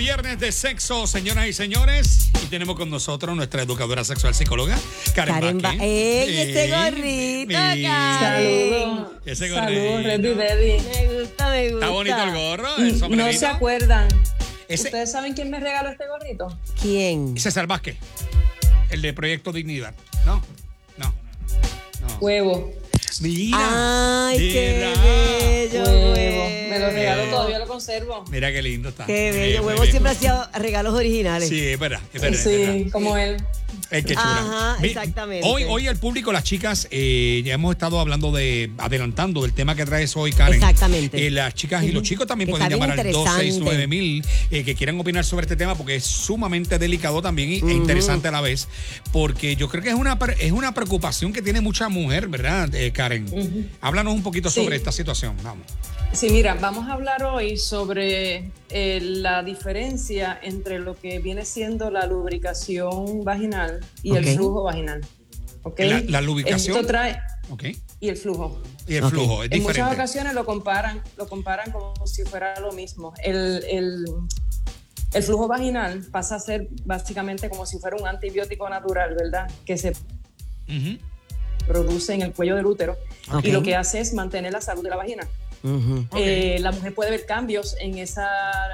viernes de sexo, señoras y señores. Y tenemos con nosotros nuestra educadora sexual psicóloga, Karen, Karen. Ba- ¡Ey, Sí, ese gorrito, mi- Karen! Saludos. Ese Saludos, gorrito. Ready Daddy. Me gusta, me gusta. Está bonito el gorro, el No se acuerdan. Ese- ¿Ustedes saben quién me regaló este gorrito? ¿Quién? César Vázquez, el de Proyecto Dignidad. No, no, no. Huevo. Mira. Ay, qué bello, Huevo. Me lo regaló, todavía lo conservo. Mira qué lindo está. Qué bello. Huevo siempre hacía regalos originales. Sí, es verdad, es verdad. es Sí, verdad. como él. Es que. Ajá, exactamente. Hoy, hoy el público, las chicas, eh, ya hemos estado hablando de, adelantando del tema que traes hoy, Karen. Exactamente. Eh, las chicas y los chicos también pueden llamar al interesante. 269 mil eh, que quieran opinar sobre este tema porque es sumamente delicado también y- e interesante a la vez. Porque yo creo que es una, es una preocupación que tiene mucha mujer, ¿verdad, eh, Karen? Háblanos un poquito Sí. sobre esta situación. Vamos. Sí, mira, vamos a hablar hoy sobre eh, la diferencia entre lo que viene siendo la lubricación vaginal y el flujo vaginal. ¿Ok? La- la lubricación. Esto trae ¿Ok? y el flujo. Y el flujo es en diferente. muchas ocasiones lo comparan, lo comparan como si fuera lo mismo. El, el- el flujo vaginal pasa a ser básicamente como si fuera un antibiótico natural, ¿verdad? Que se produce en el cuello del útero y lo que hace es mantener la salud de la vagina. Eh, la mujer puede ver cambios en, esa,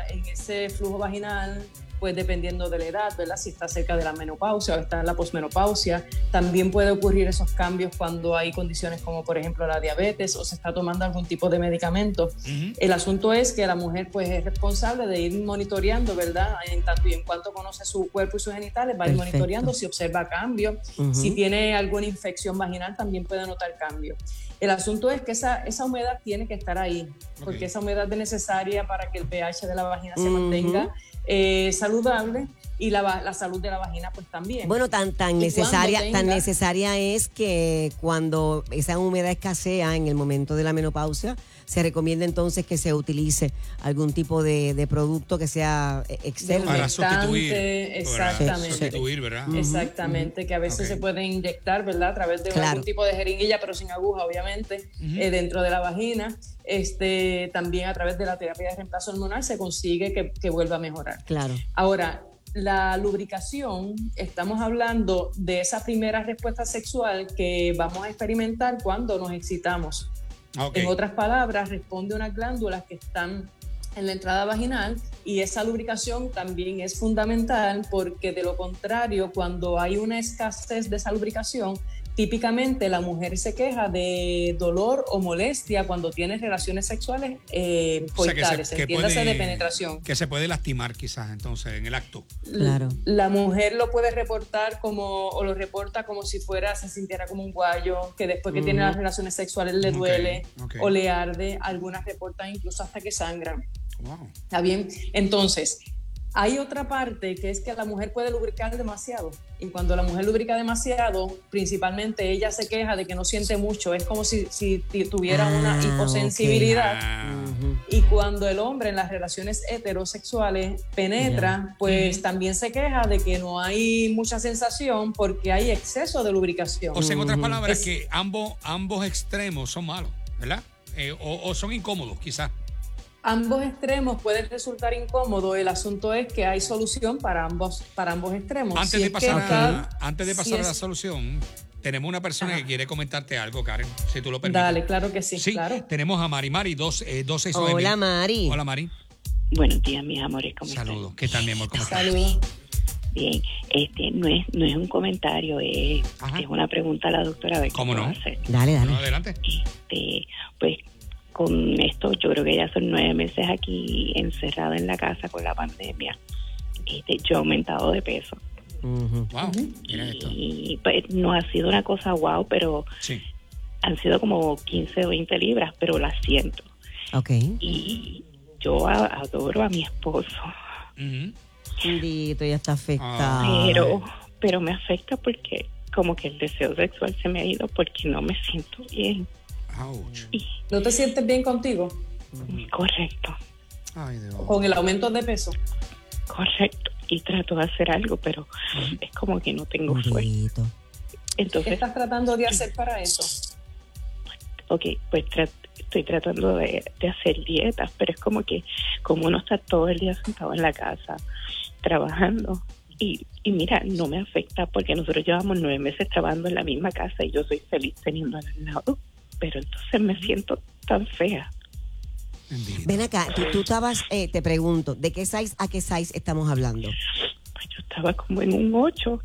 en ese flujo vaginal, pues dependiendo de la edad, ¿verdad? Si está cerca de la menopausia o está en la posmenopausia. También puede ocurrir esos cambios cuando hay condiciones como, por ejemplo, la diabetes o se está tomando algún tipo de medicamento. El asunto es que la mujer pues es responsable de ir monitoreando, ¿verdad? En tanto y en cuanto conoce su cuerpo y sus genitales, va a ir monitoreando si observa cambios. Ujú. Si tiene alguna infección vaginal, también puede notar cambios. El asunto es que esa, esa humedad tiene que estar ahí, porque esa humedad es necesaria para que el pH de la vagina se mantenga eh, saludable y la, la salud de la vagina pues también. Bueno, tan, tan Y necesaria, cuando tan tenga- necesaria es que cuando esa humedad escasea en el momento de la menopausia, se recomienda entonces que se utilice algún tipo de, de producto que sea eh, externo. Para sustituir. para exactamente. Sustituir, ¿verdad? Exactamente, que a veces Ok. se pueden inyectar, ¿verdad? A través de Claro. algún tipo de jeringuilla, pero sin aguja, obviamente, Ujú. eh, dentro de la vagina. Este, también a través de la terapia de reemplazo hormonal se consigue que, que vuelva a mejorar. Claro. Ahora, la lubricación, estamos hablando de esa primera respuesta sexual que vamos a experimentar cuando nos excitamos. Ah. En otras palabras, responde a unas glándulas que están en la entrada vaginal y esa lubricación también es fundamental porque de lo contrario, cuando hay una escasez de esa lubricación, típicamente la mujer se queja de dolor o molestia cuando tiene relaciones sexuales eh, O sea, que se- coitales, que entiéndase puede- de penetración. Que se puede lastimar quizás entonces en el acto. Claro. La mujer lo puede reportar como, o lo reporta como si fuera, se sintiera como un guayo, que después que tiene Ujú. las relaciones sexuales le duele o le arde. Algunas reportan incluso hasta que sangran. Wow. ¿Está bien? Entonces, hay otra parte que es que la mujer puede lubricar demasiado. Y cuando la mujer lubrica demasiado, principalmente ella se queja de que no siente mucho. Es como si, si tuviera una Ah, hiposensibilidad. Ah. Y cuando el hombre en las relaciones heterosexuales penetra, pues también se queja de que no hay mucha sensación porque hay exceso de lubricación. O sea, en otras palabras, Es- que ambos, ambos extremos son malos, ¿verdad? Eh, o, o son incómodos, quizás. Ambos extremos pueden resultar incómodos. El asunto es que hay solución para ambos, para ambos extremos. Antes Si de pasar, a, antes de si pasar a la es- solución, tenemos una persona Ajá. que quiere comentarte algo, Karen, si tú lo permites. Dale, claro que sí, Sí, claro. tenemos a Mari Mari, dos, eh, 269. Hola, Mari. Hola, Mari. Buenos días, mis amores, ¿cómo están? Saludos. ¿Qué tal, mi amor? ¿Cómo estás? Saludos. Bien, este no es no es un comentario, es, es una pregunta a la doctora a ver ¿Cómo no? hacer. Dale, dale. No, adelante. Este, pues con esto yo creo que ya son nueve meses aquí encerrada en la casa con la pandemia. Este, yo he aumentado de peso. Wow, mira esto. y pues no ha sido una cosa wow, pero Sí. han sido como 15 o 20 libras, pero las siento. Ok. Y yo a- adoro a mi esposo. Bendito, ya está afectado. Ay. pero pero me afecta porque como que el deseo sexual se me ha ido porque no me siento bien. ¿No te sientes bien contigo? correcto, Ay, Dios. Con el aumento de peso. correcto. Y trato de hacer algo, pero es como que no tengo fuerza. Bendito. ¿Qué Entonces, estás tratando de hacer para eso? ok, pues tra- estoy tratando de, de hacer dietas, pero es como que como uno está todo el día sentado en la casa trabajando y, y mira, no me afecta porque nosotros llevamos nueve meses trabajando en la misma casa y yo soy feliz teniendo al lado, pero entonces me siento tan fea. Bendito. Ven acá, tú, tú estabas, eh, te pregunto, ¿de qué size a qué size estamos hablando? Pues yo estaba como en un 8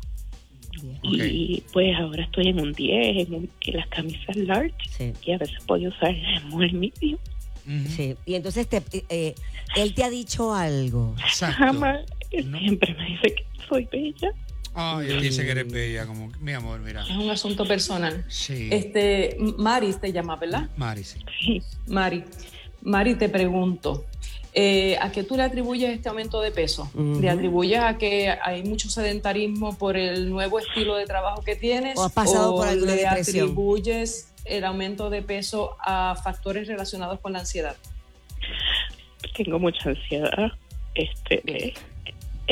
y pues ahora estoy en un 10, en, un- en las camisas large Sí. y a veces puedo usar el medium. Ujú. Sí. Y entonces te, eh, él te ha dicho algo. Exacto. Jamás, él No. siempre me dice que soy bella. Ay, él dice que eres bella, como, mi amor, mira. Es un asunto personal. Sí. Este, Mari te llama, ¿verdad? Mari, sí. Sí. Mari, Mari, te pregunto, eh, ¿a qué tú le atribuyes este aumento de peso? ¿Le atribuyes a que hay mucho sedentarismo por el nuevo estilo de trabajo que tienes? ¿O has pasado por alguna le depresión? atribuyes el aumento de peso a factores relacionados con la ansiedad? tengo mucha ansiedad. Este, eh,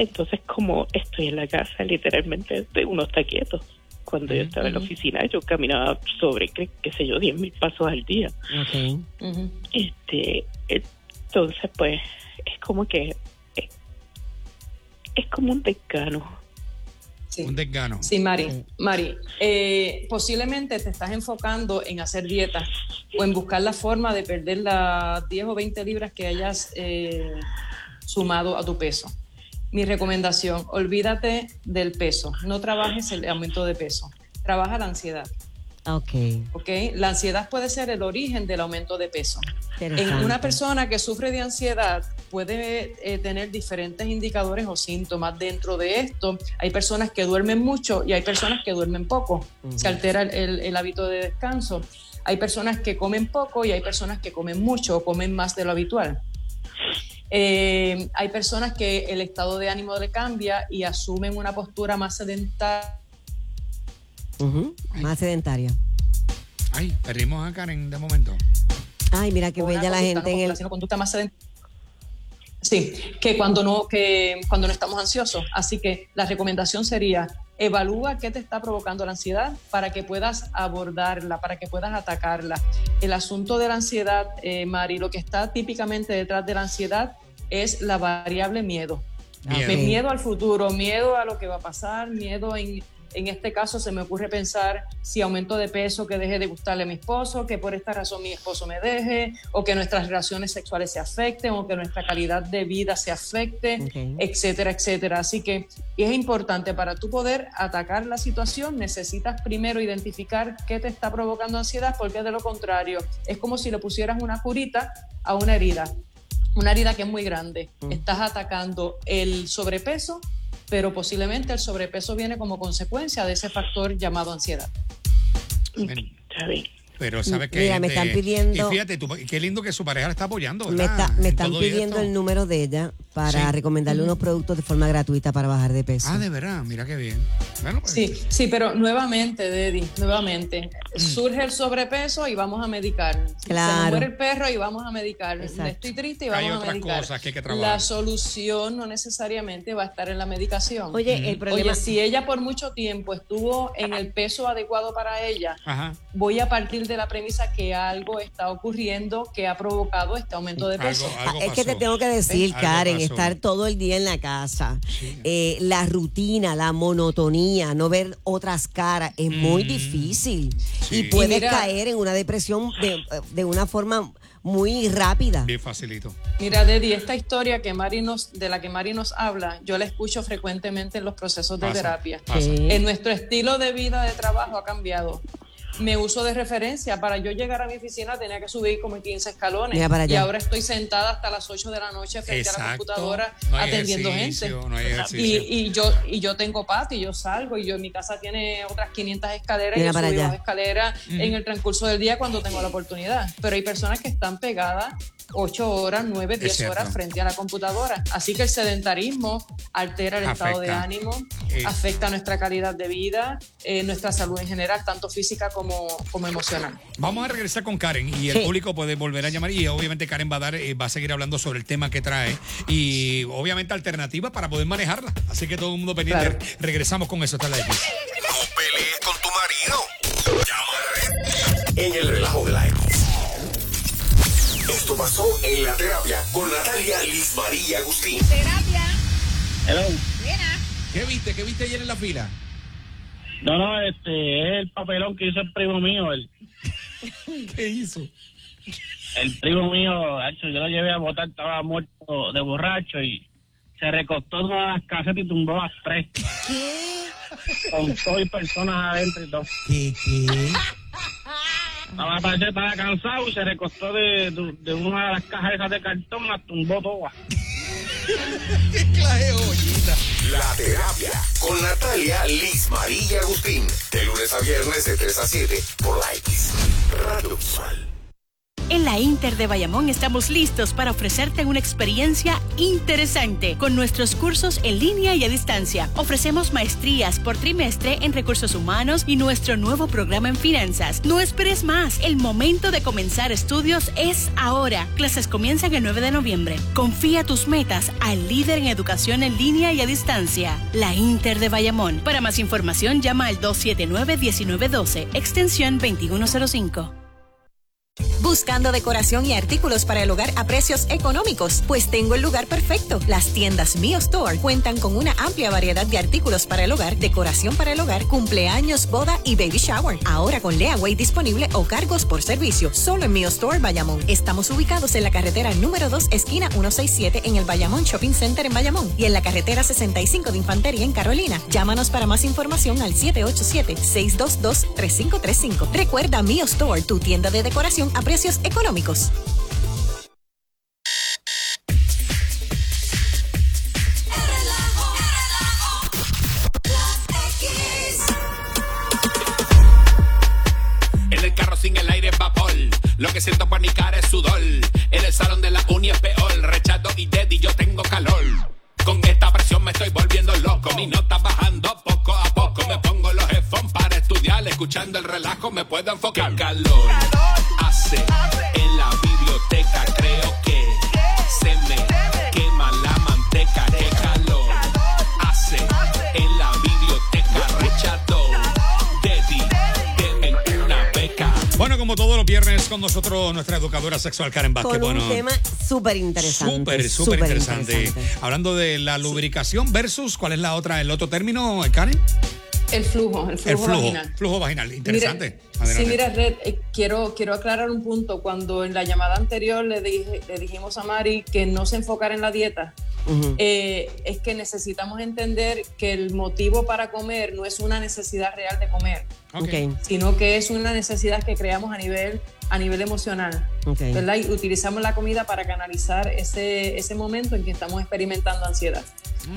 entonces, como estoy en la casa, literalmente este, uno está quieto. Cuando yo estaba en la oficina, yo caminaba sobre, qué, qué sé yo, 10 mil pasos al día. Ok. Ujú. Este, entonces, pues, es como que es, es como un desgano. Sí. Un desgano. Sí, Mari. Mari, eh, posiblemente te estás enfocando en hacer dieta o en buscar la forma de perder las 10 o 20 libras que hayas eh, sumado a tu peso. Mi recomendación, olvídate del peso, no trabajes el aumento de peso, trabaja la ansiedad, Ok. ¿ok? La ansiedad puede ser el origen del aumento de peso. En una persona que sufre de ansiedad puede eh, tener diferentes indicadores o síntomas. Dentro de esto, hay personas que duermen mucho y hay personas que duermen poco. Se altera el, el- el hábito de descanso. Hay personas que comen poco y hay personas que comen mucho o comen más de lo habitual. Eh, hay personas que el estado de ánimo le cambia y asumen una postura más sedentaria. Más sedentaria. Ay, perdimos a Karen de momento. Ay, mira qué una bella la gente no, en el... haciendo conducta más sedentaria. Sí, que cuando no, que cuando no estamos ansiosos. Así que la recomendación sería evalúa qué te está provocando la ansiedad para que puedas abordarla, para que puedas atacarla. El asunto de la ansiedad, eh, Mari, lo que está típicamente detrás de la ansiedad es la variable miedo. Miedo. Me- Miedo al futuro, miedo a lo que va a pasar, miedo en, en este caso se me ocurre pensar si aumento de peso, que deje de gustarle a mi esposo, que por esta razón mi esposo me deje, o que nuestras relaciones sexuales se afecten, o que nuestra calidad de vida se afecte, Ok. etcétera, etcétera. Así que es importante para tú poder atacar la situación, necesitas primero identificar qué te está provocando ansiedad, porque de lo contrario es como si le pusieras una curita a una herida una herida que es muy grande. Estás atacando el sobrepeso, pero posiblemente el sobrepeso viene como consecuencia de ese factor llamado ansiedad. Ven, Está bien. Pero sabes que. Mira, me están pidiendo- Y fíjate, tú, qué lindo que su pareja la está apoyando. Me, están pidiendo esto. el número de ella para Sí. recomendarle unos productos de forma gratuita para bajar de peso. Ah, de verdad, mira qué bien. Bueno, pues, Sí, sí, pero nuevamente, Dedi, nuevamente, Mm. surge el sobrepeso y vamos a medicar. Se Claro. muere el perro y vamos a medicar. Exacto. Estoy triste y Hay vamos a otras medicar. cosas que hay que trabajar. La solución no necesariamente va a estar en la medicación. Oye, el problema... Oye, si ella por mucho tiempo estuvo en el peso adecuado para ella, Ajá. voy a partir de la premisa que algo está ocurriendo que ha provocado este aumento de peso. Algo- Ah, algo es que te tengo que decir, Karen, estar todo el día en la casa, Sí. eh, la rutina, la monotonía, no ver otras caras, es muy Mm. difícil. Sí. Y puedes Y mira- caer en una depresión de, de una forma muy rápida. Bien facilito. Mira, Dedi, esta historia que Mari nos, de la que Mari nos habla, yo la escucho frecuentemente en los procesos de Pasa, terapia. pasa. En nuestro estilo de vida de trabajo ha cambiado. Me uso de referencia. Para yo llegar a mi oficina tenía que subir como 15 escalones. Para allá. Y ahora estoy sentada hasta las 8 de la noche frente a la Exacto. computadora No hay atendiendo gente. no hay Y, y yo y yo tengo patio, y yo salgo y yo mi casa tiene otras 500 escaleras Mira y yo para escaleras en el transcurso del día cuando tengo la oportunidad. Pero hay personas que están pegadas 8 horas, 9, Es 10 cierto. horas frente a la computadora. Así que el sedentarismo altera el estado de Afecta. ánimo, Eh. afecta nuestra calidad de vida, eh, nuestra salud en general, tanto física como, como emocional. Vamos a regresar con Karen y el Sí. público puede volver a llamar y obviamente Karen va a dar, eh, va a seguir hablando sobre el tema que trae y obviamente alternativas para poder manejarla. Así que todo el mundo pendiente. Claro. Regresamos con eso. Está la X. No pelees con tu marido. Llama a la red. En el relajo de la X. pasó en la terapia con Natalia Liz María Agustín. Terapia. Hello. Mira. ¿Qué viste? ¿Qué viste ayer en la fila? No, no, este es el papelón que hizo el primo mío. El, ¿Qué hizo? el primo mío, yo lo llevé a votar, estaba muerto de borracho y se recostó todas las casetas y tumbó las tres. Con seis personas adentro y todo. ¿Qué, qué? Estaba, estaba cansado y se recostó de, de, de una de las cajas esas de cartón, las tumbó todas. ¿Qué clase de? La terapia con Natalia Liz María Agustín. De lunes a viernes de 3 a 7 por la X. Radio Visual. En la Inter de Bayamón estamos listos para ofrecerte una experiencia interesante con nuestros cursos en línea y a distancia. Ofrecemos maestrías por trimestre en recursos humanos y nuestro nuevo programa en finanzas. No esperes más, el momento de comenzar estudios es ahora. Clases comienzan el 9 de noviembre. Confía tus metas al líder en educación en línea y a distancia, la Inter de Bayamón. Para más información llama al 279-1912, extensión 2105. Buscando decoración y artículos para el hogar a precios económicos, pues tengo el lugar perfecto. Las tiendas Mio Store cuentan con una amplia variedad de artículos para el hogar, decoración para el hogar, cumpleaños, boda y baby shower. Ahora con Leaway disponible o cargos por servicio, solo en Mio Store Bayamón. Estamos ubicados en la carretera número 2, esquina 167 en el Bayamón Shopping Center en Bayamón y en la carretera 65 de Infantería en Carolina. Llámanos para más información al 787-622-3535. Recuerda Mio Store, tu tienda de decoración a precios económicos. Bueno, como todos los viernes con nosotros nuestra educadora sexual Karen Vázquez. Con un bueno, tema súper interesante. Súper, súper interesante. Hablando de la lubricación versus, ¿cuál es la otra, el otro término, Karen? El flujo, el flujo, El flujo, vaginal. flujo vaginal. Interesante. Mira, sí, mira, Red, eh, quiero, quiero aclarar un punto. Cuando en la llamada anterior le, dije, le dijimos a Mari que no se enfocara en la dieta, Ujú. eh, es que necesitamos entender que el motivo para comer no es una necesidad real de comer, Ok. Ok, sino que es una necesidad que creamos a nivel, a nivel emocional. ok. ¿verdad? Y utilizamos la comida para canalizar ese, ese momento en que estamos experimentando ansiedad.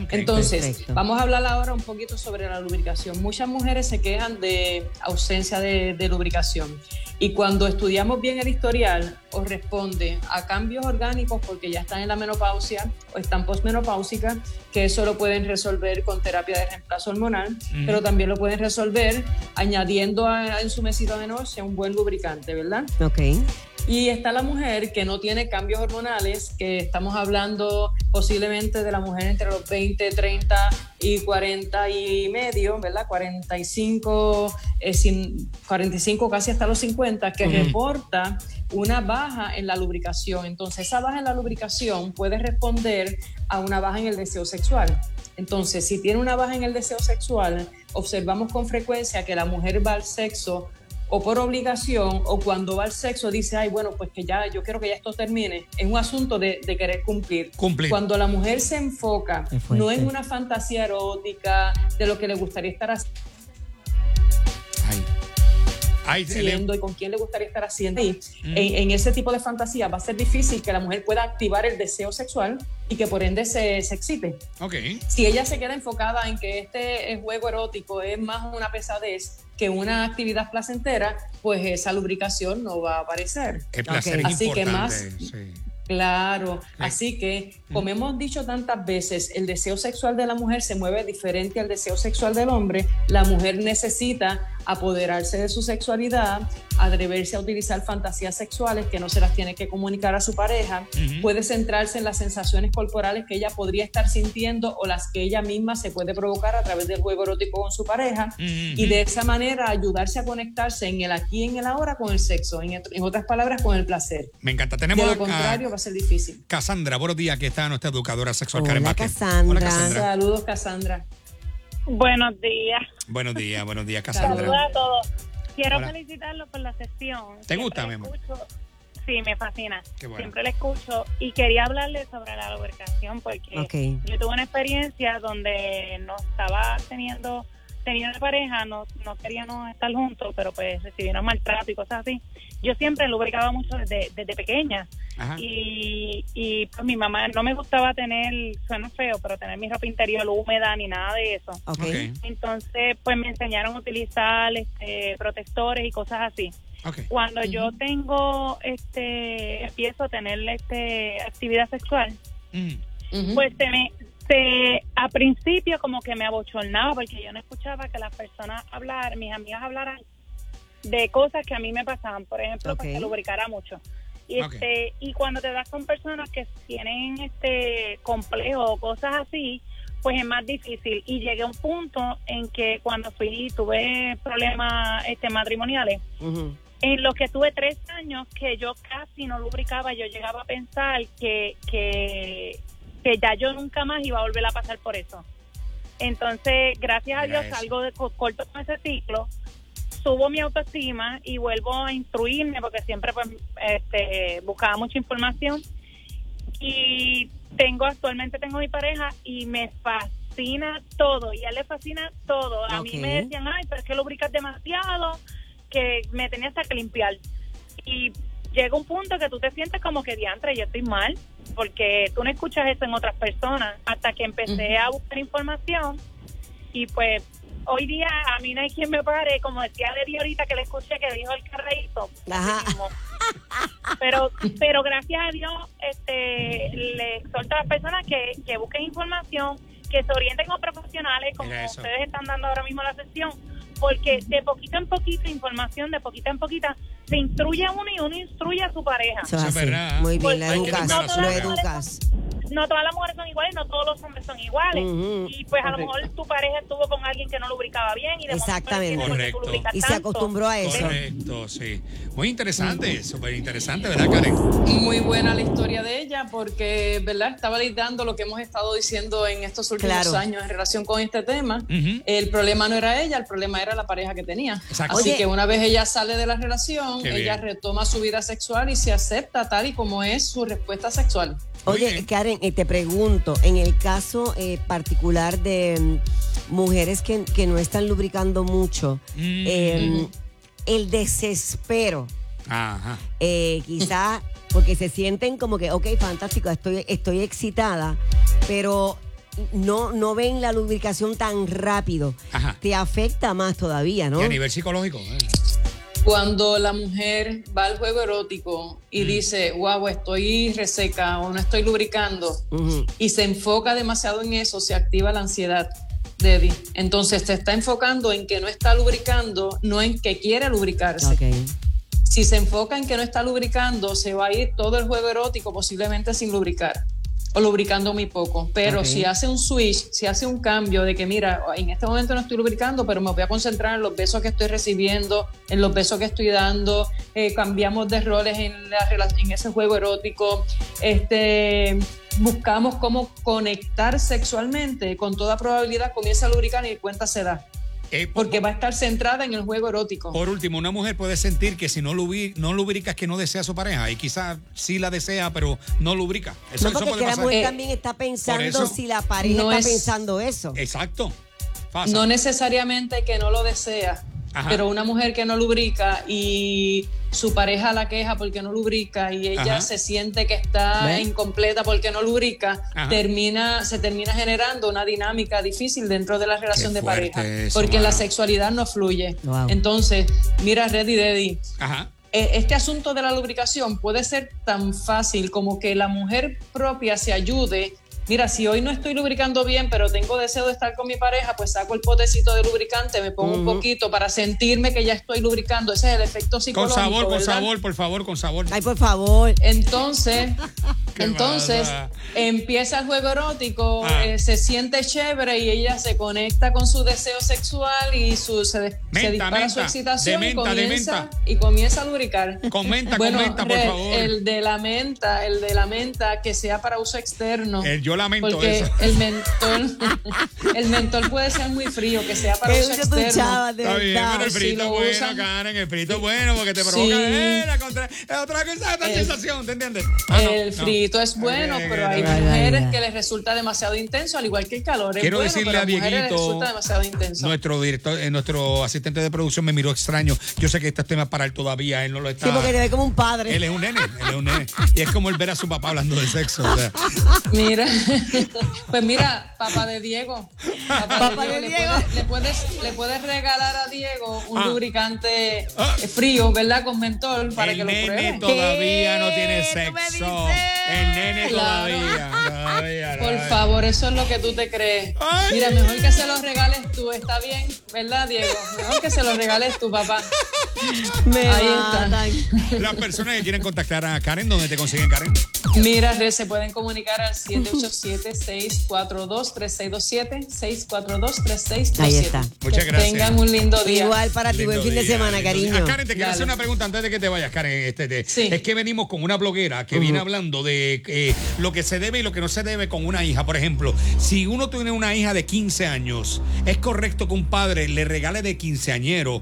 Entonces, Perfecto. vamos a hablar ahora un poquito sobre la lubricación. Muchas mujeres se quejan de ausencia de, de lubricación y cuando estudiamos bien el historial, os responde a cambios orgánicos porque ya están en la menopausia o están posmenopáusicas, que eso lo pueden resolver con terapia de reemplazo hormonal, pero también lo pueden resolver añadiendo a- en su mesita de noche un buen lubricante, ¿verdad? Ok. Y está la mujer que no tiene cambios hormonales, que estamos hablando posiblemente de la mujer entre los 20, 30 y 40 y medio, ¿verdad? 45, eh, sin, 45 casi hasta los 50, que reporta una baja en la lubricación. Entonces, esa baja en la lubricación puede responder a una baja en el deseo sexual. Entonces, si tiene una baja en el deseo sexual, observamos con frecuencia que la mujer va al sexo o por obligación o cuando va al sexo dice, ay, bueno, pues que ya, yo quiero que ya esto termine. Es un asunto de, de querer cumplir. Cumplir. Cuando la mujer se enfoca no en una fantasía erótica de lo que le gustaría estar Ay. Ay, haciendo y con quién le gustaría estar haciendo. Y en, en ese tipo de fantasía va a ser difícil que la mujer pueda activar el deseo sexual y que por ende se, se excite. Ok. Si ella se queda enfocada en que este juego erótico es más una pesadez que una actividad placentera, pues esa lubricación no va a aparecer. El placer Ok. es Así que más- sí. Claro, así que como hemos dicho tantas veces, el deseo sexual de la mujer se mueve diferente al deseo sexual del hombre. La mujer necesita apoderarse de su sexualidad, atreverse a utilizar fantasías sexuales que no se las tiene que comunicar a su pareja, puede centrarse en las sensaciones corporales que ella podría estar sintiendo o las que ella misma se puede provocar a través del juego erótico con su pareja y de esa manera ayudarse a conectarse en el aquí y en el ahora con el sexo, en, en otras palabras, con el placer. Me encanta. Tenemos de lo a- contrario va a ser difícil. Cassandra, buenos días, que está nuestra educadora sexual, Hola, Karen Vázquez. Cassandra. Hola, Cassandra. Saludos, Cassandra. Buenos días. Buenos días, buenos días, Saludos Cassandra. a todos. Quiero Hola. felicitarlo por la sesión. ¿Te Siempre gusta, mi amor? escucho. Sí, me fascina. Qué bueno. Siempre la escucho y quería hablarle sobre la lubricación porque Ok. yo tuve una experiencia donde no estaba teniendo tenía una pareja, no, no queríamos estar juntos, pero pues recibieron maltrato y cosas así. Yo siempre lubricaba mucho desde, desde pequeña. Ajá. Y, y pues mi mamá no me gustaba tener, suena feo, pero tener mi ropa interior húmeda ni nada de eso. Entonces, pues me enseñaron a utilizar este, protectores y cosas así. Cuando yo tengo, este, empiezo a tener este, actividad sexual, Mm. Pues se me, se, a principio como que me abochornaba porque yo no escuchaba que las personas hablar, mis amigas hablaran de cosas que a mí me pasaban, por ejemplo, pues Ok. que lubricara mucho. Y este y cuando te das con personas que tienen este complejo o cosas así, pues es más difícil y llegué a un punto en que cuando fui tuve problemas este matrimoniales en los que tuve tres años que yo casi no lubricaba, yo llegaba a pensar que, que, que ya yo nunca más iba a volver a pasar por eso. Entonces, gracias a Dios, eso. salgo de co- corto con ese ciclo, subo mi autoestima y vuelvo a instruirme porque siempre pues, este, buscaba mucha información y tengo actualmente tengo mi pareja y me fascina todo y a él le fascina todo. A Ok. mí me decían, ay, pero es que lubricas demasiado, que me tenía hasta que limpiar. Y llega un punto que tú te sientes como que diantre, yo estoy mal, porque tú no escuchas eso en otras personas, hasta que empecé a buscar información y pues hoy día a mí no hay quien me pare, como decía Lady ahorita que le escuché que dijo el carrito. Ajá. Pero, pero gracias a Dios, este, le exhorto a las personas que, que busquen información, que se orienten con profesionales, como ustedes están dando ahora mismo la sesión, porque de poquito en poquito, información de poquita en poquita, se instruye a uno y uno instruye a su pareja. Eso es así. verdad. Muy bien, que educas. Lo educas. No todas las mujeres son iguales, no todos los hombres son iguales. Y pues a lo mejor tu pareja estuvo con alguien que no lubricaba bien y de Exactamente. tú Correcto. lubricas Y se acostumbró a eso. Correcto, sí. Muy interesante, súper interesante, ¿verdad, Karen? Muy buena la historia de ella porque, ¿verdad? Está validando lo que hemos estado diciendo en estos últimos Claro. años en relación con este tema. El problema no era ella, el problema era la pareja que tenía. Exacto. Así Oye. que una vez ella sale de la relación, Qué ella bien. retoma su vida sexual y se acepta tal y como es su respuesta sexual. Oye. Karen, eh, te pregunto, en el caso eh, particular de mm, mujeres que, que no están lubricando mucho, Mm. eh, el desespero, Ajá. eh, quizá porque se sienten como que, ok, fantástico, estoy, estoy excitada, pero no, no ven la lubricación tan rápido. Ajá. Te afecta más todavía, ¿no? Y a nivel psicológico. eh. Cuando la mujer va al juego erótico y dice, wow, estoy reseca o no estoy lubricando, y se enfoca demasiado en eso, se activa la ansiedad, Debbie. Entonces te está enfocando en que no está lubricando, no en que quiere lubricarse. Si se enfoca en que no está lubricando, se va a ir todo el juego erótico posiblemente sin lubricar o lubricando muy poco. Pero si hace un switch, si hace un cambio de que, mira, en este momento no estoy lubricando, pero me voy a concentrar en los besos que estoy recibiendo, en los besos que estoy dando, eh, cambiamos de roles en, la, en ese juego erótico, este, buscamos cómo conectar sexualmente, con toda probabilidad comienza a lubricar y cuenta se da. Eh, por, Porque va a estar centrada en el juego erótico. por último, una mujer puede sentir que si no, lubri- no lubrica es que no desea a su pareja y quizás sí la desea, pero no lubrica. Eso, No, eso puede que la pasar. mujer Eh, también está pensando eso si la pareja no está es- pensando eso. Exacto. Pasa. No necesariamente que no lo desea, Ajá. pero una mujer que no lubrica y su pareja la queja porque no lubrica y ella Ajá. se siente que está ¿Ves? incompleta porque no lubrica, Ajá. termina, se termina generando una dinámica difícil dentro de la relación Qué de pareja, eso, porque la sexualidad no fluye. Wow. Entonces, mira, Ajá. eh, este asunto de la lubricación puede ser tan fácil como que la mujer propia se ayude mira, si hoy no estoy lubricando bien, pero tengo deseo de estar con mi pareja, pues saco el potecito de lubricante, me pongo un poquito para sentirme que ya estoy lubricando. Ese es el efecto Con psicológico. sabor, con ¿verdad? sabor, por favor, con sabor. Ay, por favor. Entonces, ¿Qué entonces empieza el juego erótico, Ah. eh, se siente chévere y ella se conecta con su deseo sexual y su, se, Menta, se dispara menta, su excitación y, comienza, y comienza a lubricar. Con menta, Bueno, con menta, por Red, favor. El de la menta, el de la menta que sea para uso externo. El yo lamento porque eso. el mentol, el mentol puede ser muy frío, que sea para uso externo. chavas, de Está bien, pero el Si frito lo bueno, usan- Karen, el frito bueno, porque te provoca Sí. eh, la contra- otra cosa, otra El- sensación, ¿te entiendes? Ah, no, el no. frito es bueno, pero ay, hay ay, mujeres que les resulta demasiado intenso, al igual que el calor. Es Quiero bueno, decirle pero a Dieguito, resulta demasiado intenso. Nuestro director, eh, nuestro asistente de producción me miró extraño. Yo sé que este tema es para él todavía, él no lo está. Sí, porque te ve como un padre. Él es un nene, él es un nene. Y es como él ver a su papá hablando de sexo. o sea. Mira, pues mira, papá de Diego. Papá, Papá de de Diego, Diego. Le, puedes, le, puedes, le puedes regalar a Diego un Ah. lubricante Ah. frío, ¿verdad? Con mentol para el que lo nene pruebe. todavía no tiene ¿Qué? ¿Tú me sexo. El nene Claro. todavía. todavía, Por todavía. favor, eso es lo que tú te crees. Ay. Mira, mejor que se los regales tú, está bien, ¿verdad, Diego? Mejor que se los regales tú, papá. Me Ahí está. Las personas que quieren contactar a Karen, ¿dónde te consiguen, Karen? Mira, se pueden comunicar al 787-642-3627, 642-3627. Ahí está. Muchas Que gracias. Tengan un lindo día. Igual para ti, buen fin de semana, cariño. Ah, Karen, te quiero hacer una pregunta antes de que te vayas, Karen. Este, de- Sí. Es que venimos con una bloguera que viene hablando de eh, lo que se debe y lo que no se debe con una hija. Por ejemplo, si uno tiene una hija de 15 años, ¿es correcto que un padre le regale de quinceañero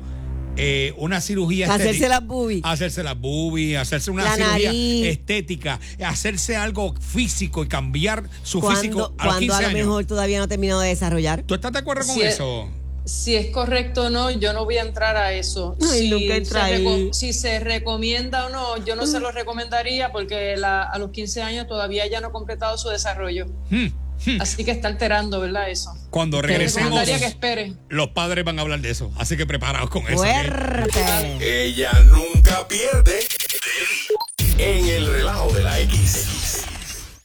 eh, una cirugía Hacerse estética? las boobies. Hacerse las boobies, hacerse una La cirugía nariz. estética, hacerse algo físico y cambiar su Cuando, físico a los cuando 15 a lo años. mejor todavía no ha terminado de desarrollar. ¿Tú estás de acuerdo con eso? Si es correcto o no, yo no voy a entrar a eso. Ay, si, nunca se si recomienda o no, yo no se lo recomendaría porque la- a los 15 años todavía ya no ha completado su desarrollo. Hmm. Así que está alterando, ¿verdad? Eso. Cuando Te regresemos, que espere. los padres van a hablar de eso. Así que preparados con eso. Fuerte. Ella nunca pierde. En el relajo de la X.